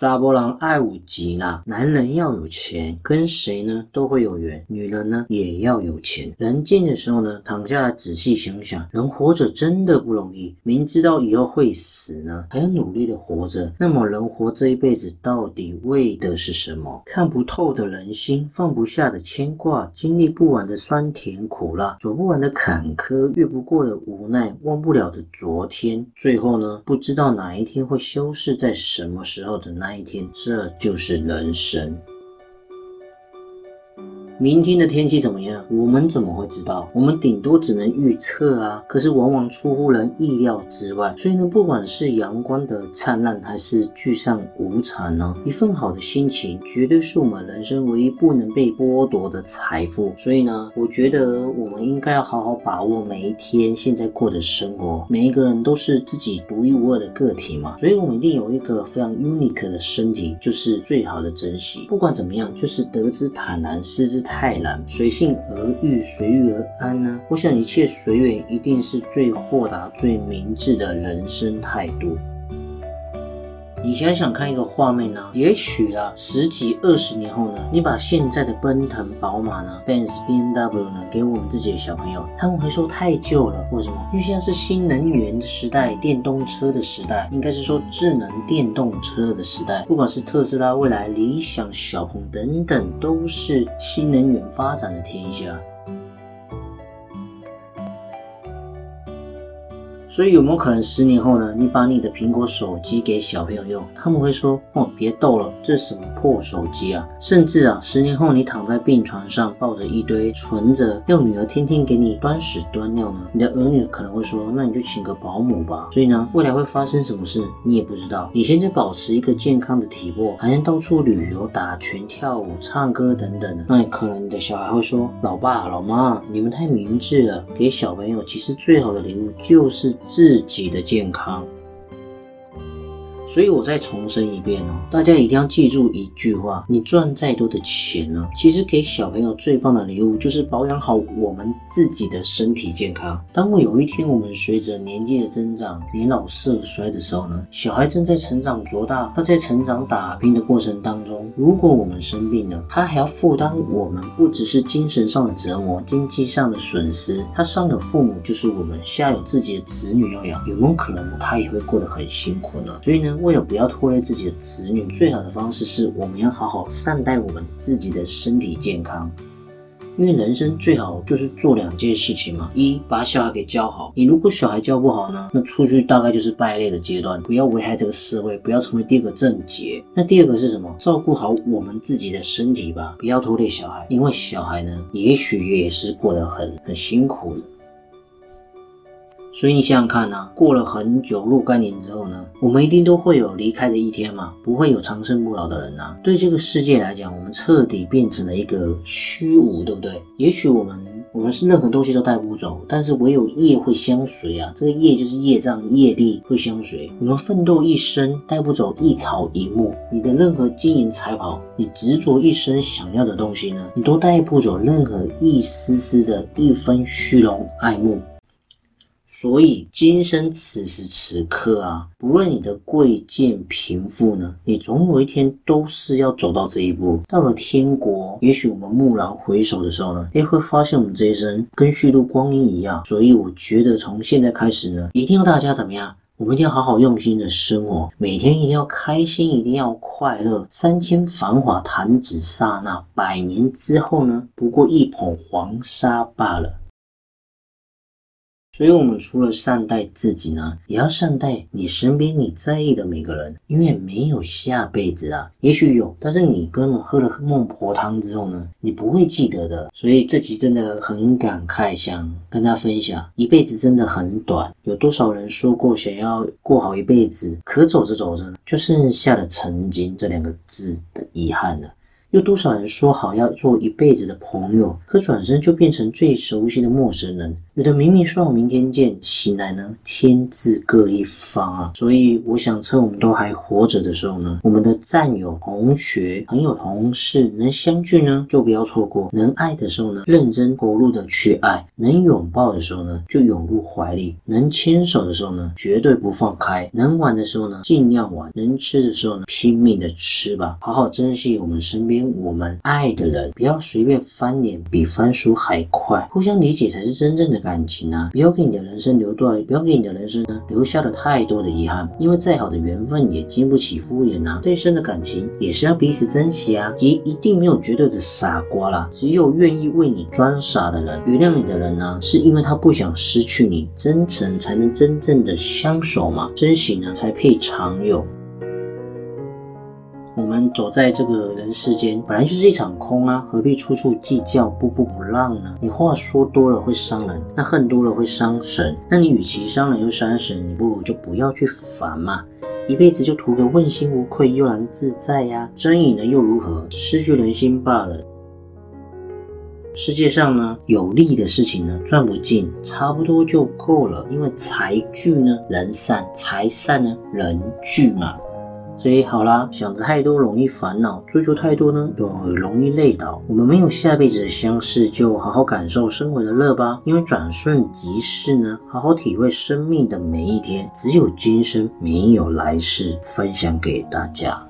扎波郎爱五吉啦，男人要有钱，跟谁呢都会有缘；女人呢也要有钱。人静的时候呢，躺下来仔细想想，人活着真的不容易。明知道以后会死呢，还要努力的活着。那么人活这一辈子到底为的是什么？看不透的人心，放不下的牵挂，经历不完的酸甜苦辣，走不完的坎坷，越不过的无奈，忘不了的昨天。最后呢，不知道哪一天会消逝在什么时候的那。那一天，这就是人生。明天的天气怎么样？我们怎么会知道？我们顶多只能预测啊。可是往往出乎人意料之外。所以呢，不管是阳光的灿烂，还是聚散无常呢，一份好的心情，绝对是我们人生唯一不能被剥夺的财富。所以呢，我觉得我们应该要好好把握每一天现在过的生活。每一个人都是自己独一无二的个体嘛，所以我们一定有一个非常 unique 的身体，就是最好的珍惜。不管怎么样，就是得之坦然，失之。太难，随性而欲，随遇而安呢？我想一切随缘，一定是最豁达、最明智的人生态度。你想想看一个画面呢？也许啊，十几二十年后呢，你把现在的奔腾、宝马呢、Benz、B N W 呢，给我们自己的小朋友，他们会说太旧了。为什么？因为现在是新能源时代，电动车的时代，应该是说智能电动车的时代。不管是特斯拉、未来、理想、小鹏等等，都是新能源发展的天下。所以有没有可能十年后呢？你把你的苹果手机给小朋友用，他们会说：“哦，别逗了，这是什么破手机啊！”甚至啊，十年后你躺在病床上，抱着一堆存着，要女儿天天给你端屎端尿呢，你的儿女可能会说：“那你就请个保姆吧。”所以呢，未来会发生什么事，你也不知道。你现在保持一个健康的体魄，还能到处旅游、打拳、跳舞、唱歌等等的，那可能你的小孩会说：“老爸、老妈，你们太明智了，给小朋友其实最好的礼物就是。”自己的健康。所以我再重申一遍哦，大家一定要记住一句话：你赚再多的钱呢，其实给小朋友最棒的礼物就是保养好我们自己的身体健康。当我有一天我们随着年纪的增长，年老色衰的时候呢，小孩正在成长茁大，他在成长打拼的过程当中，如果我们生病了，他还要负担我们不只是精神上的折磨，经济上的损失。他上有父母，就是我们下有自己的子女要养，有没有可能呢？他也会过得很辛苦呢？所以呢？为了不要拖累自己的子女，最好的方式是我们要好好善待我们自己的身体健康。因为人生最好就是做两件事情嘛：一把小孩给教好。你如果小孩教不好呢，那出去大概就是败类的阶段，不要危害这个社会，不要成为第二个症结。那第二个是什么？照顾好我们自己的身体吧，不要拖累小孩，因为小孩呢，也许也是过得很很辛苦的。所以你想想看呐，过了很久若干年之后呢，我们一定都会有离开的一天嘛，不会有长生不老的人呐。对这个世界来讲，我们彻底变成了一个虚无，对不对？也许我们我们是任何东西都带不走，但是唯有业会相随啊。这个业就是业障、业力会相随。我们奋斗一生带不走一草一木，你的任何金银财宝，你执着一生想要的东西呢，你都带不走任何一丝丝的一分虚荣爱慕。所以，今生此时此刻啊，不论你的贵贱贫富呢，你总有一天都是要走到这一步。到了天国，也许我们蓦然回首的时候呢，哎，会发现我们这一生跟虚度光阴一样。所以，我觉得从现在开始呢，一定要大家怎么样？我们一定要好好用心的生活，每天一定要开心，一定要快乐。三千繁华弹指刹那，百年之后呢，不过一捧黄沙罢了。所以，我们除了善待自己呢，也要善待你身边你在意的每个人，因为没有下辈子啊。也许有，但是你根本喝了孟婆汤之后呢，你不会记得的。所以这集真的很感慨，想跟大家分享，一辈子真的很短。有多少人说过想要过好一辈子，可走着走着，就剩下了“曾经”这两个字的遗憾了。有多少人说好要做一辈子的朋友，可转身就变成最熟悉的陌生人？有的明明说好明天见，醒来呢，天自各一方啊！所以我想趁我们都还活着的时候呢，我们的战友、同学、朋友、同事能相聚呢，就不要错过；能爱的时候呢，认真投入的去爱；能拥抱的时候呢，就拥入怀里；能牵手的时候呢，绝对不放开；能玩的时候呢，尽量玩；能吃的时候呢，拼命的吃吧！好好珍惜我们身边。我们爱的人，不要随便翻脸，比翻书还快。互相理解才是真正的感情啊！不要给你的人生留断，不要给你的人生呢留下了太多的遗憾。因为再好的缘分也经不起敷衍啊！再深的感情也是要彼此珍惜啊！即一定没有绝对的傻瓜啦，只有愿意为你装傻的人，原谅你的人呢，是因为他不想失去你。真诚才能真正的相守嘛，珍惜呢才配长有。我们走在这个人世间，本来就是一场空啊，何必处处计较，步步不让呢？你话说多了会伤人，那恨多了会伤神。那你与其伤人又伤神，你不如就不要去烦嘛，一辈子就图个问心无愧、悠然自在呀。争赢了又如何？失去人心罢了。世界上呢，有利的事情呢，赚不尽，差不多就够了。因为财聚呢，人散；财散呢，人聚嘛。所以好啦，想的太多容易烦恼，追求太多呢又容易累倒。我们没有下辈子的相识，就好好感受生活的乐吧。因为转瞬即逝呢，好好体会生命的每一天。只有今生，没有来世。分享给大家。